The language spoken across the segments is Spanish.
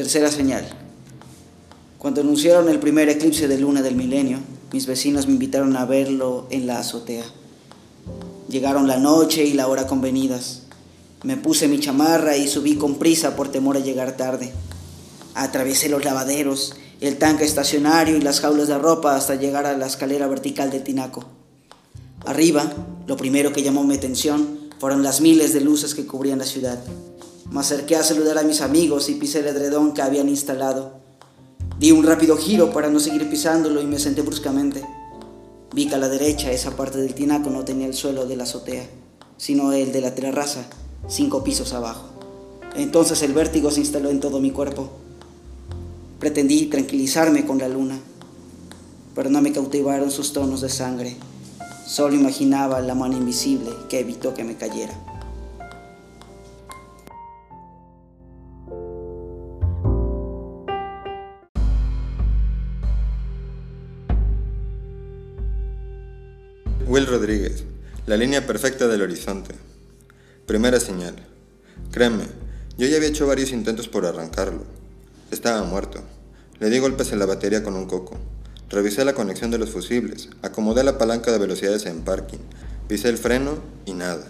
Tercera señal. Cuando anunciaron el primer eclipse de luna del milenio, mis vecinos me invitaron a verlo en la azotea. Llegaron la noche y la hora convenidas. Me puse mi chamarra y subí con prisa por temor a llegar tarde. Atravesé los lavaderos, el tanque estacionario y las jaulas de ropa hasta llegar a la escalera vertical del tinaco. Arriba, lo primero que llamó mi atención fueron las miles de luces que cubrían la ciudad. Me acerqué a saludar a mis amigos y pisé el edredón que habían instalado. Di un rápido giro para no seguir pisándolo y me senté bruscamente. Vi que a la derecha esa parte del tinaco no tenía el suelo de la azotea, sino el de la terraza, cinco pisos abajo. Entonces el vértigo se instaló en todo mi cuerpo. Pretendí tranquilizarme con la luna, pero no me cautivaron sus tonos de sangre. Solo imaginaba la mano invisible que evitó que me cayera. Will Rodríguez, la línea perfecta del horizonte. Primera señal. Créeme, yo ya había hecho varios intentos por arrancarlo. Estaba muerto. Le di golpes en la batería con un coco. Revisé la conexión de los fusibles, acomodé la palanca de velocidades en parking, pisé el freno y nada.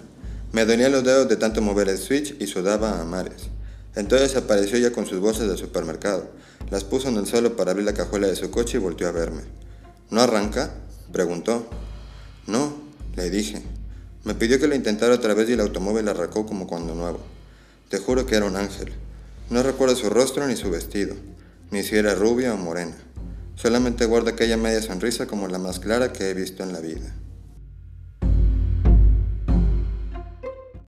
Me dolían los dedos de tanto mover el switch y sudaba a mares. Entonces apareció ya con sus bolsas del supermercado. Las puso en el suelo para abrir la cajuela de su coche y volteó a verme. ¿No arranca? preguntó. No, le dije. Me pidió que lo intentara otra vez y el automóvil arrancó como cuando nuevo. Te juro que era un ángel. No recuerdo su rostro ni su vestido, ni si era rubia o morena. Solamente guardo aquella media sonrisa como la más clara que he visto en la vida.